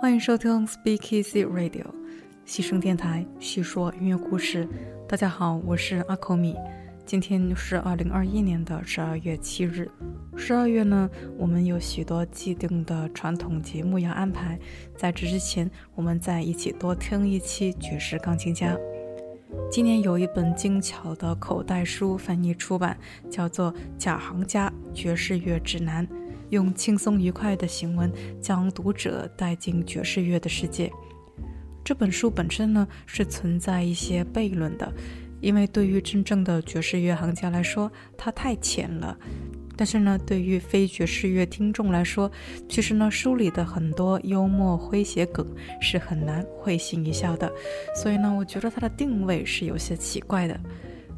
欢迎收听 Speak Easy Radio，细声电台，细说音乐故事。大家好，我是阿口米。今天是二零二一年的十二月七日。十二月呢，我们有许多既定的传统节目要安排。在这之前，我们再一起多听一期爵士钢琴家。今年有一本精巧的口袋书翻译出版，叫做《假行家爵士乐指南》。用轻松愉快的行文将读者带进爵士乐的世界。这本书本身呢是存在一些悖论的，因为对于真正的爵士乐行家来说，它太浅了；但是呢，对于非爵士乐听众来说，其实呢书里的很多幽默诙谐梗是很难会心一笑的。所以呢，我觉得它的定位是有些奇怪的。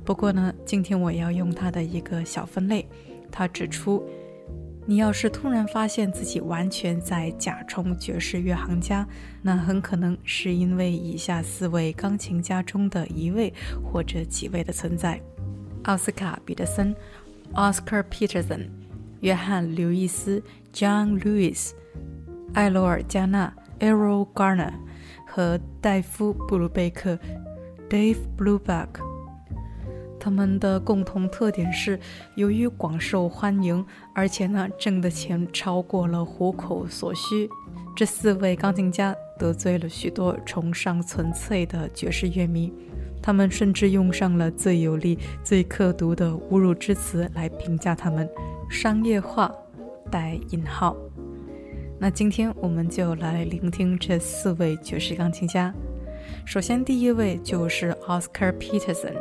不过呢，今天我要用它的一个小分类，它指出。你要是突然发现自己完全在假充爵士乐行家，那很可能是因为以下四位钢琴家中的一位或者几位的存在：奥斯卡·彼得森 （Oscar Peterson）、约翰·刘易斯 （John Lewis）、艾罗尔·加纳 （Errol Garner） 和戴夫·布鲁贝克 （Dave Brubeck）。他们的共同特点是，由于广受欢迎，而且呢挣的钱超过了糊口所需。这四位钢琴家得罪了许多崇尚纯粹的爵士乐迷，他们甚至用上了最有力、最刻毒的侮辱之词来评价他们“商业化”带引号。那今天我们就来聆听这四位爵士钢琴家。首先，第一位就是 Oscar Peterson。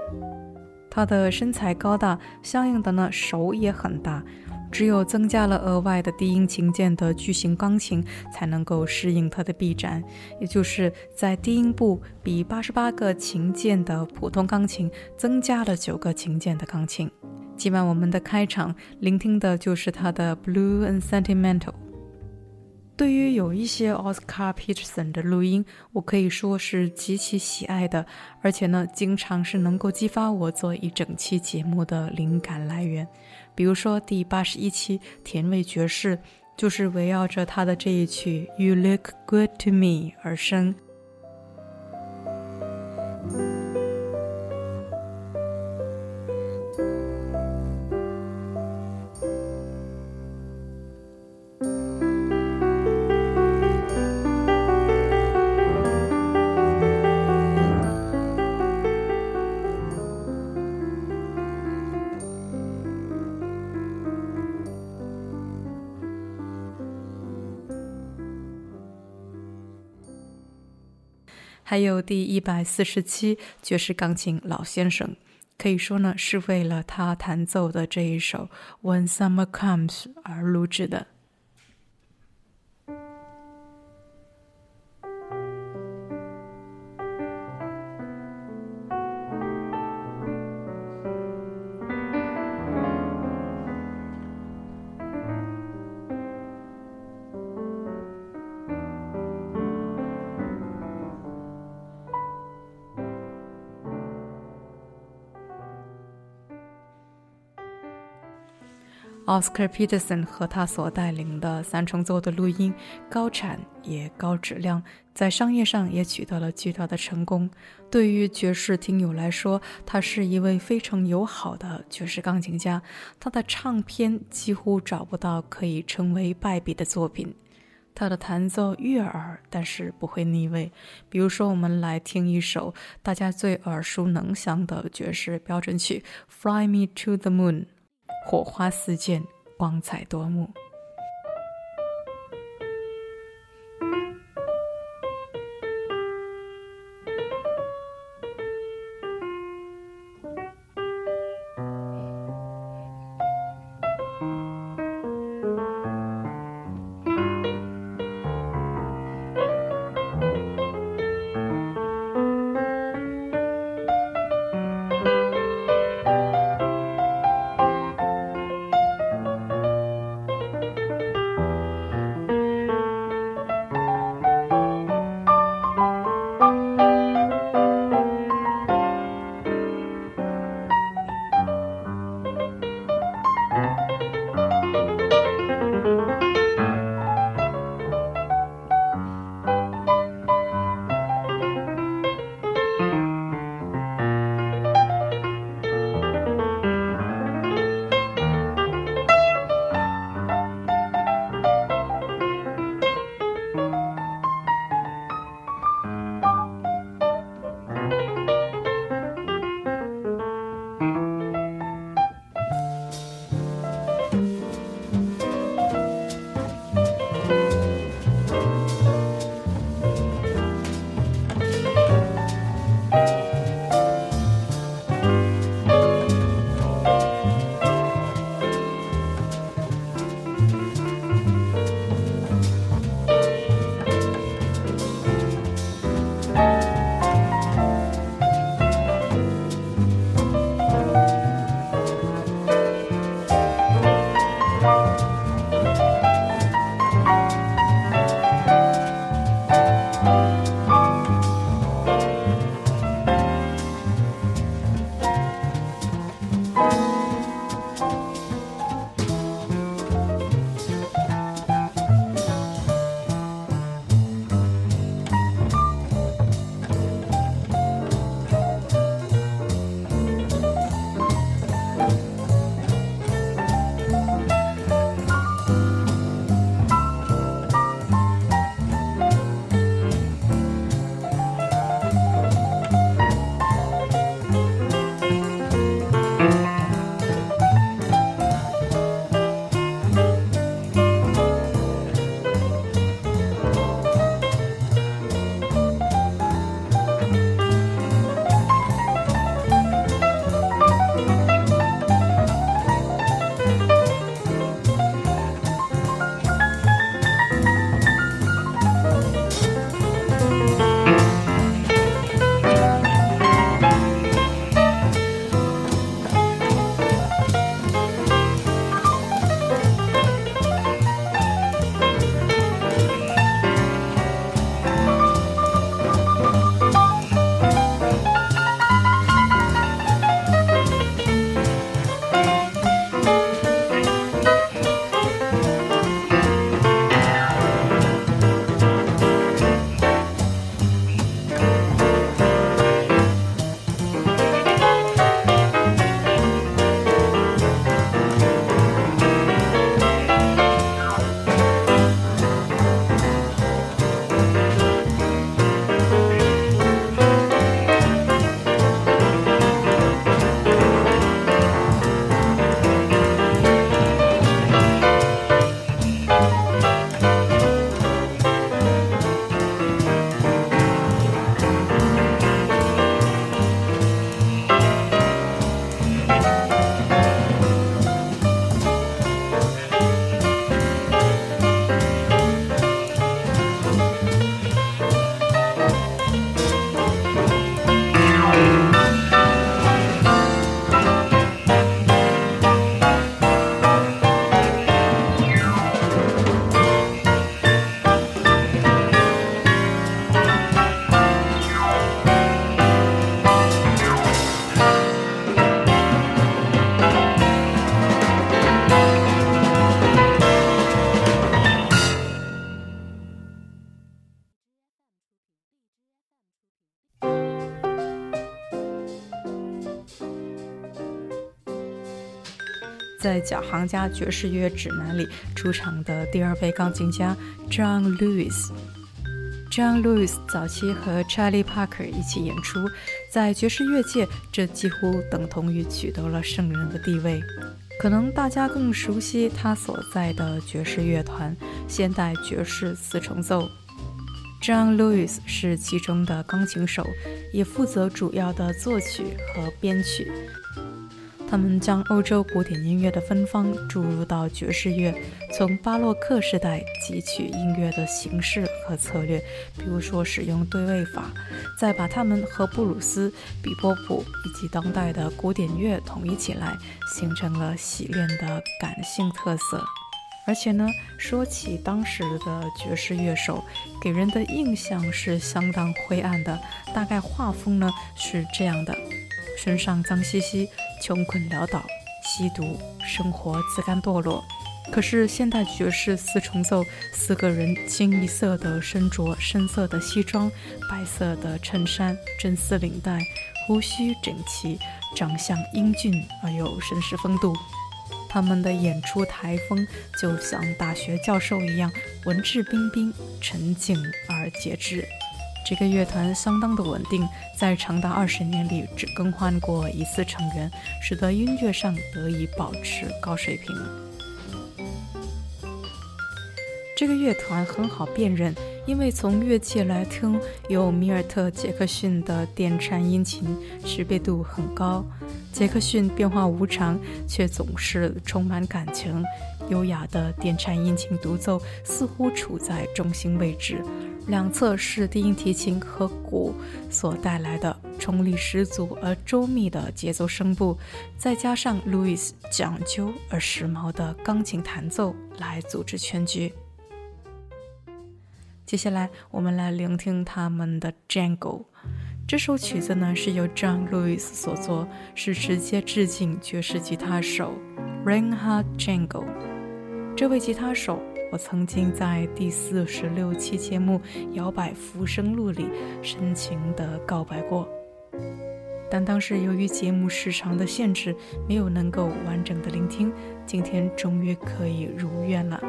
他的身材高大，相应的呢手也很大，只有增加了额外的低音琴键的巨型钢琴才能够适应他的臂展，也就是在低音部比八十八个琴键的普通钢琴增加了九个琴键的钢琴。今晚我们的开场聆听的就是他的《Blue and Sentimental》。对于有一些 Oscar Peterson 的录音，我可以说是极其喜爱的，而且呢，经常是能够激发我做一整期节目的灵感来源。比如说第八十一期甜味爵士，就是围绕着他的这一曲《You Look Good to Me》而生。还有第一百四十七爵士钢琴老先生，可以说呢是为了他弹奏的这一首《When Summer Comes》而录制的。Oscar Peterson 和他所带领的三重奏的录音高产也高质量，在商业上也取得了巨大的成功。对于爵士听友来说，他是一位非常友好的爵士钢琴家。他的唱片几乎找不到可以称为败笔的作品。他的弹奏悦耳，但是不会腻味。比如说，我们来听一首大家最耳熟能详的爵士标准曲《Fly Me to the Moon》。火花四溅，光彩夺目。在《小行家爵士乐指南》里出场的第二位钢琴家 John Lewis。John Lewis 早期和 Charlie Parker 一起演出，在爵士乐界，这几乎等同于取得了圣人的地位。可能大家更熟悉他所在的爵士乐团——现代爵士四重奏。John Lewis 是其中的钢琴手，也负责主要的作曲和编曲。他们将欧洲古典音乐的芬芳注入到爵士乐，从巴洛克时代汲取音乐的形式和策略，比如说使用对位法，再把它们和布鲁斯、比波普以及当代的古典乐统一起来，形成了洗练的感性特色。而且呢，说起当时的爵士乐手，给人的印象是相当灰暗的，大概画风呢是这样的。身上脏兮兮，穷困潦倒，吸毒，生活自甘堕落。可是现代爵士四重奏，四个人清一色的身着深色的西装，白色的衬衫，真丝领带，胡须整齐，长相英俊而又绅士风度。他们的演出台风就像大学教授一样，文质彬彬，沉静而节制。这个乐团相当的稳定，在长达二十年里只更换过一次成员，使得音乐上得以保持高水平。这个乐团很好辨认，因为从乐器来听，有米尔特·杰克逊的电颤音琴，识别度很高。杰克逊变化无常，却总是充满感情。优雅的电颤音琴独奏似乎处在中心位置。两侧是低音提琴和鼓所带来的冲力十足而周密的节奏声部，再加上路易斯讲究而时髦的钢琴弹奏来组织全局。接下来，我们来聆听他们的《Jangle》。这首曲子呢是由 John Lewis 所作，是直接致敬爵士吉他手 Reinhard Jangle。这位吉他手。我曾经在第四十六期节目《摇摆浮生录》里深情地告白过，但当时由于节目时长的限制，没有能够完整的聆听。今天终于可以如愿了。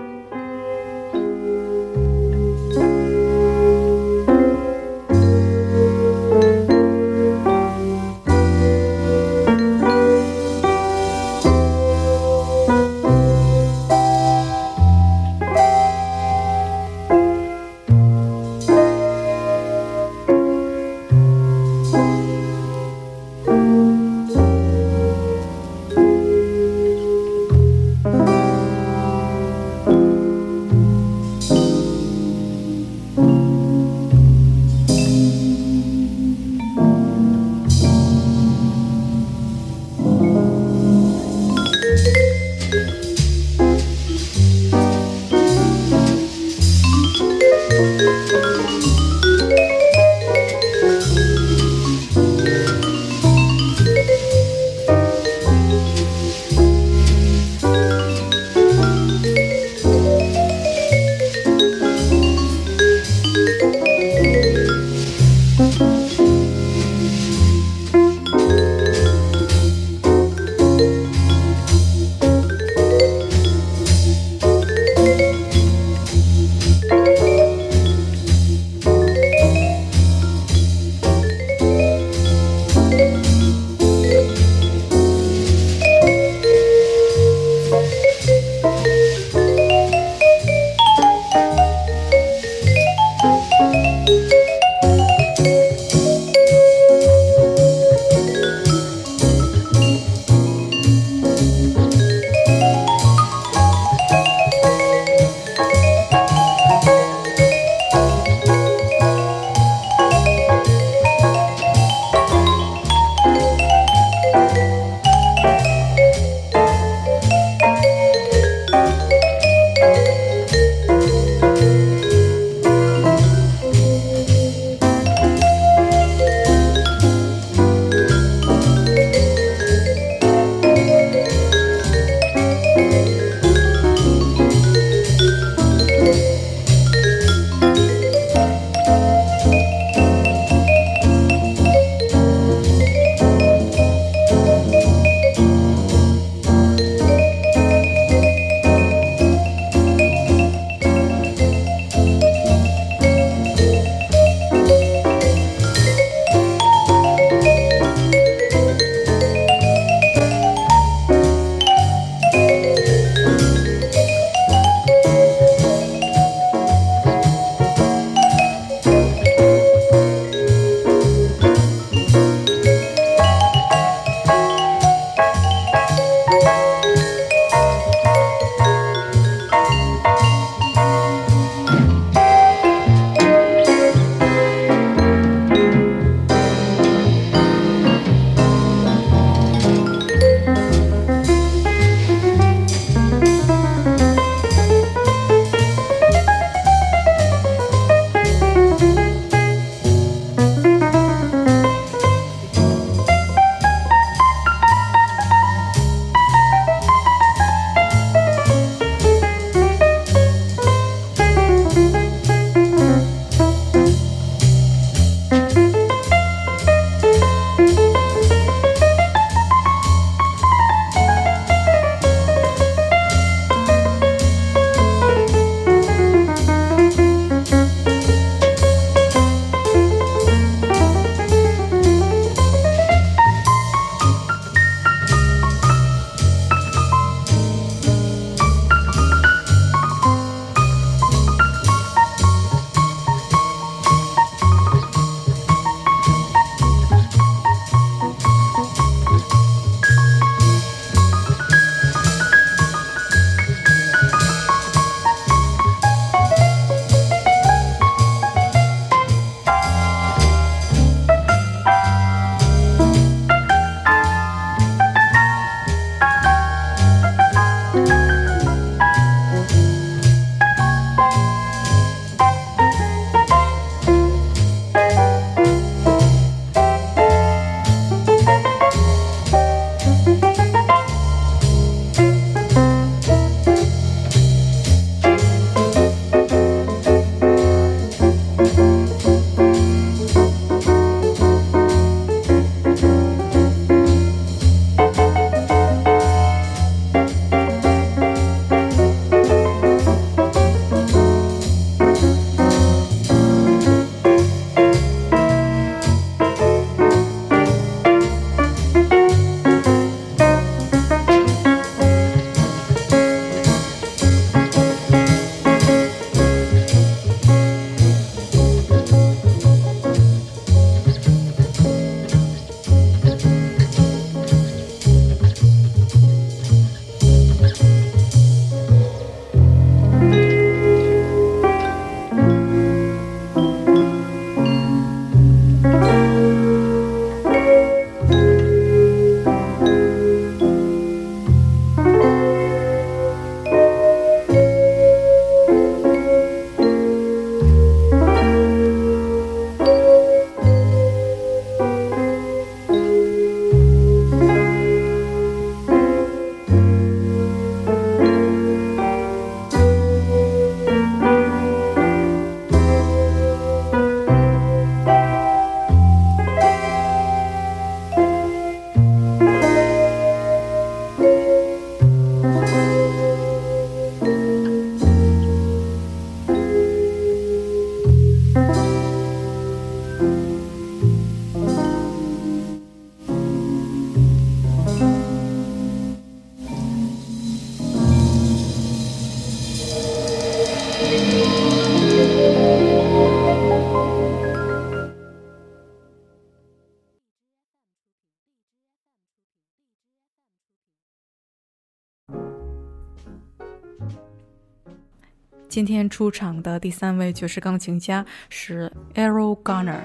今天出场的第三位爵士钢琴家是 Errol Gunner。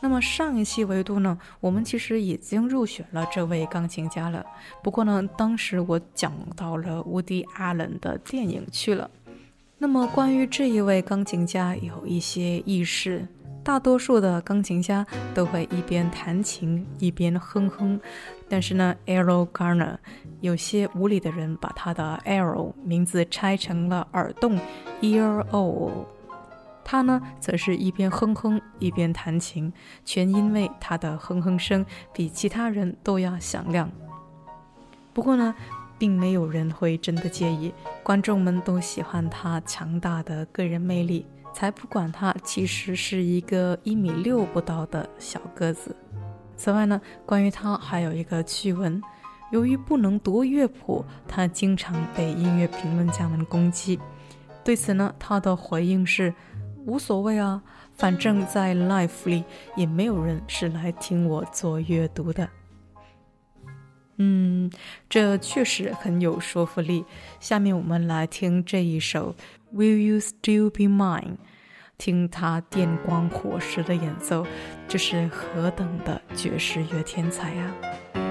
那么上一期维度呢，我们其实已经入选了这位钢琴家了。不过呢，当时我讲到了 Woody Allen 的电影去了。那么关于这一位钢琴家有一些轶事，大多数的钢琴家都会一边弹琴一边哼哼，但是呢，Arrow Garner 有些无理的人把他的 Arrow 名字拆成了耳洞 Ear O。他呢，则是一边哼哼一边弹琴，全因为他的哼哼声比其他人都要响亮。不过呢，并没有人会真的介意，观众们都喜欢他强大的个人魅力，才不管他其实是一个一米六不到的小个子。此外呢，关于他还有一个趣闻：由于不能读乐谱，他经常被音乐评论家们攻击。对此呢，他的回应是。无所谓啊，反正在 life 里也没有人是来听我做阅读的。嗯，这确实很有说服力。下面我们来听这一首《Will You Still Be Mine》，听他电光火石的演奏，这是何等的爵士乐天才啊！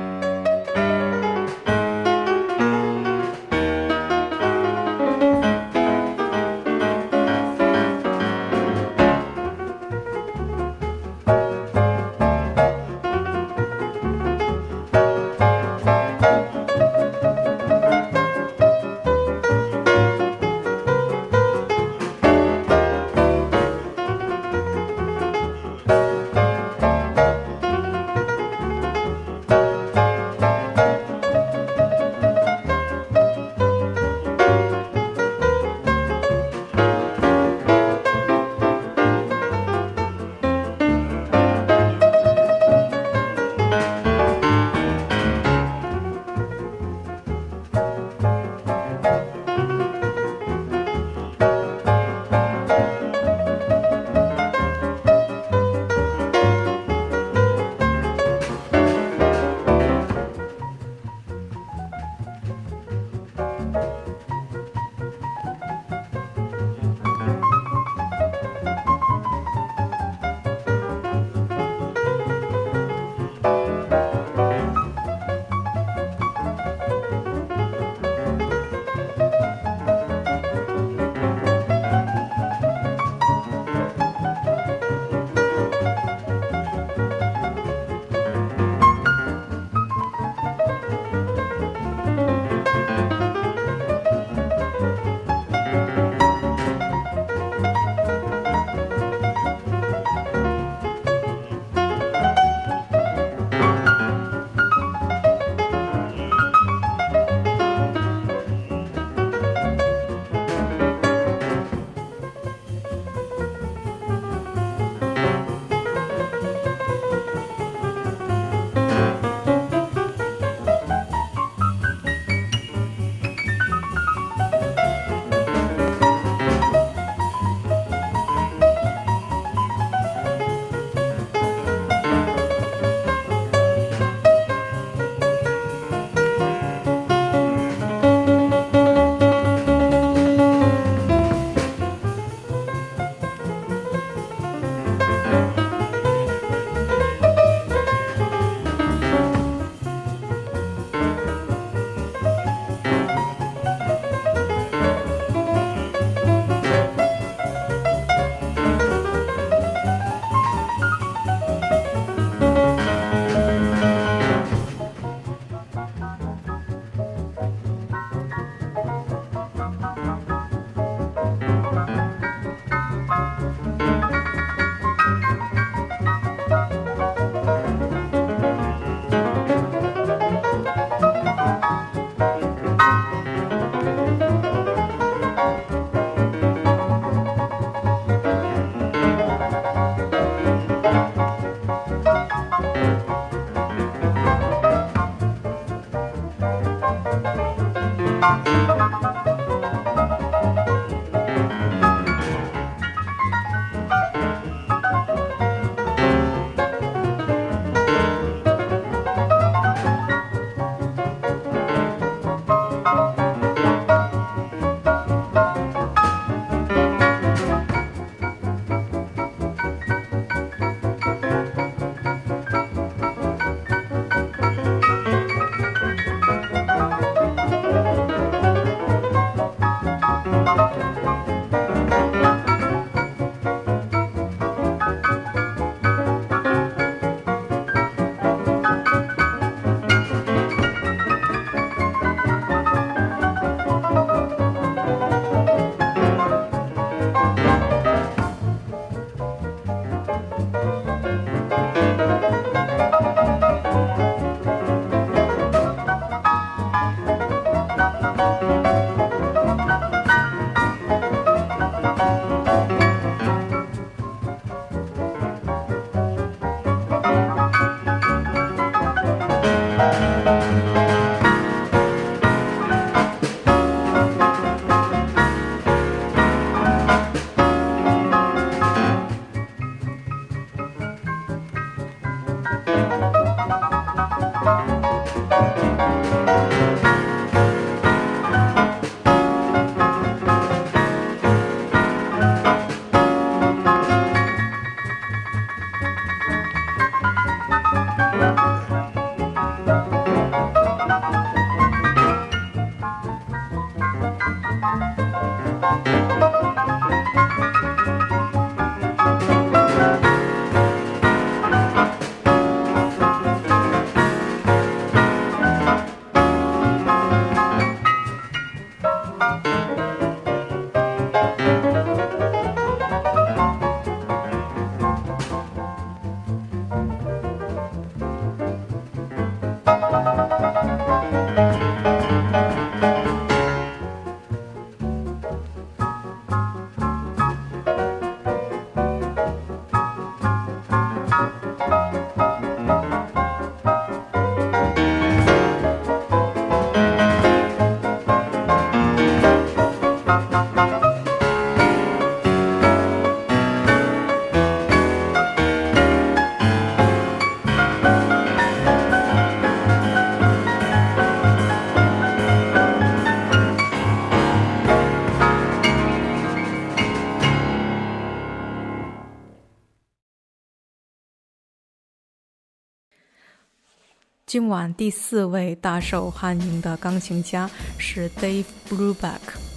今晚第四位大受欢迎的钢琴家是 Dave Bruback。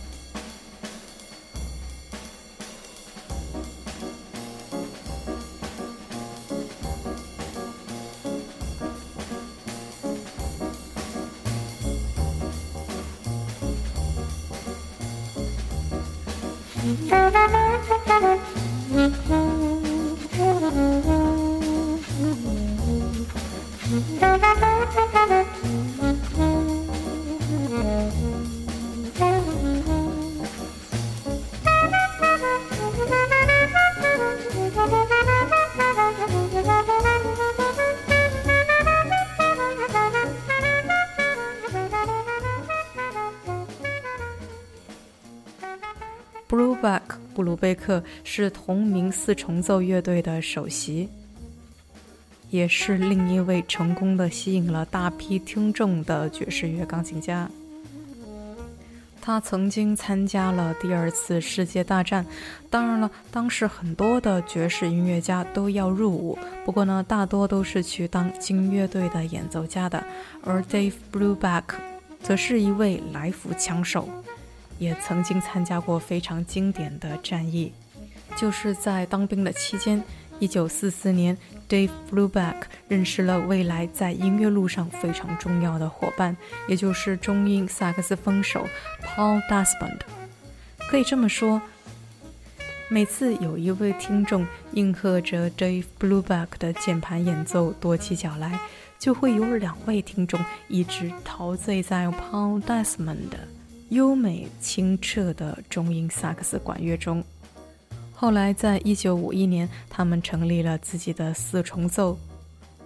贝克是同名四重奏乐队的首席，也是另一位成功的吸引了大批听众的爵士乐钢琴家。他曾经参加了第二次世界大战，当然了，当时很多的爵士音乐家都要入伍，不过呢，大多都是去当军乐队的演奏家的，而 Dave Brubeck 则是一位来福枪手。也曾经参加过非常经典的战役，就是在当兵的期间。一九四四年，Dave Brubeck 认识了未来在音乐路上非常重要的伙伴，也就是中音萨克斯风手 Paul Desmond。可以这么说，每次有一位听众应和着 Dave Brubeck 的键盘演奏跺起脚来，就会有两位听众一直陶醉在 Paul Desmond 的。优美清澈的中音萨克斯管乐中。后来，在一九五一年，他们成立了自己的四重奏，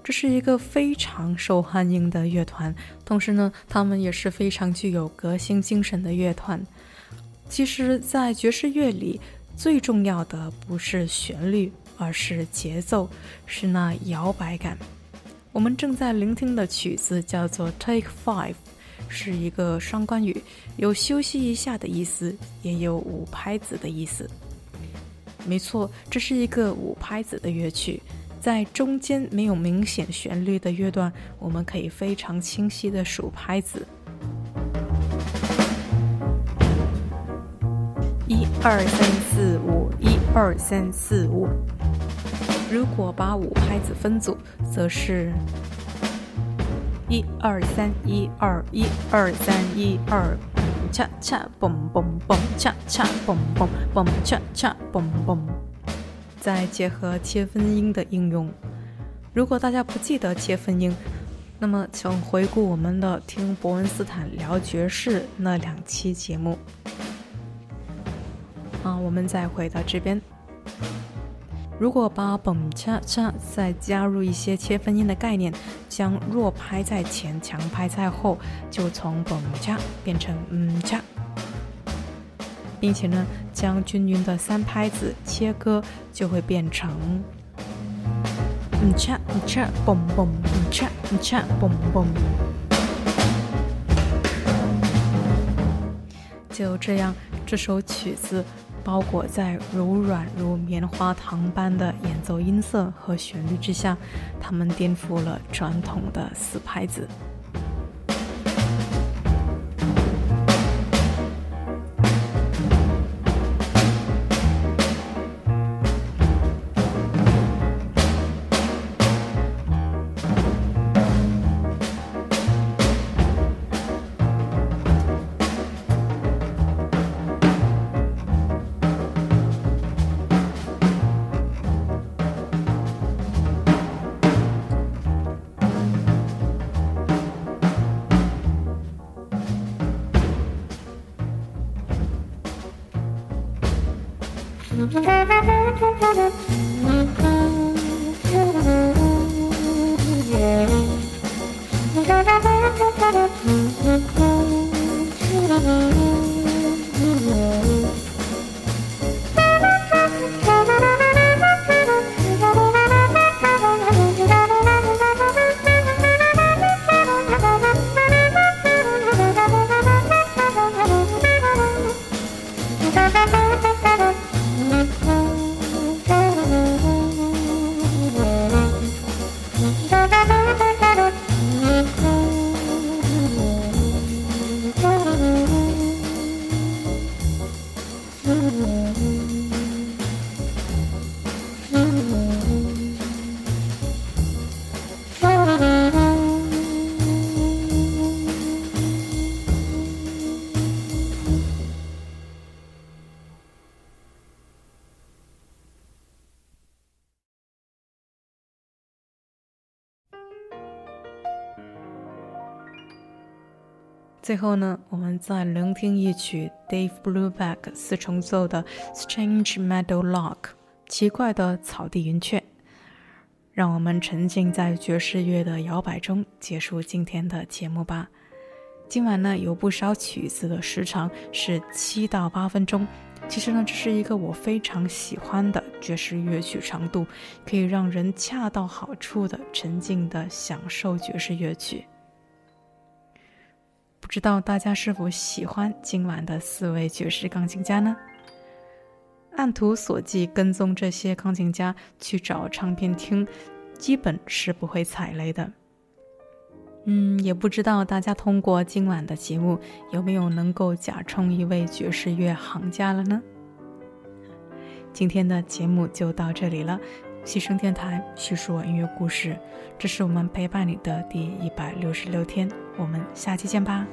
这是一个非常受欢迎的乐团。同时呢，他们也是非常具有革新精神的乐团。其实，在爵士乐里，最重要的不是旋律，而是节奏，是那摇摆感。我们正在聆听的曲子叫做《Take Five》。是一个双关语，有休息一下的意思，也有五拍子的意思。没错，这是一个五拍子的乐曲，在中间没有明显旋律的乐段，我们可以非常清晰的数拍子。一二三四五，一二三四五。如果把五拍子分组，则是。一二三，一二一二三，一二，恰恰嘣嘣嘣，恰恰嘣嘣嘣，恰恰嘣嘣。再结合切分音的应用，如果大家不记得切分音，那么请回顾我们的《听伯恩斯坦聊爵士》那两期节目。啊，我们再回到这边。如果把 b 恰恰再加入一些切分音的概念，将弱拍在前，强拍在后，就从 b 恰变成嗯恰，并且呢，将均匀的三拍子切割，就会变成嗯恰嗯恰嘣嘣嗯恰嗯恰嘣嘣。就这样，这首曲子。包裹在柔软如棉花糖般的演奏音色和旋律之下，他们颠覆了传统的死拍子。Thank you. 最后呢，我们再聆听一曲 Dave Brubeck 四重奏的《Strange Meadow Lark》奇怪的草地云雀。让我们沉浸在爵士乐的摇摆中，结束今天的节目吧。今晚呢，有不少曲子的时长是七到八分钟。其实呢，这是一个我非常喜欢的爵士乐曲长度，可以让人恰到好处的沉浸的享受爵士乐曲。不知道大家是否喜欢今晚的四位爵士钢琴家呢？按图索骥跟踪这些钢琴家去找唱片听，基本是不会踩雷的。嗯，也不知道大家通过今晚的节目有没有能够假充一位爵士乐行家了呢？今天的节目就到这里了，西声电台叙述音乐故事，这是我们陪伴你的第一百六十六天，我们下期见吧。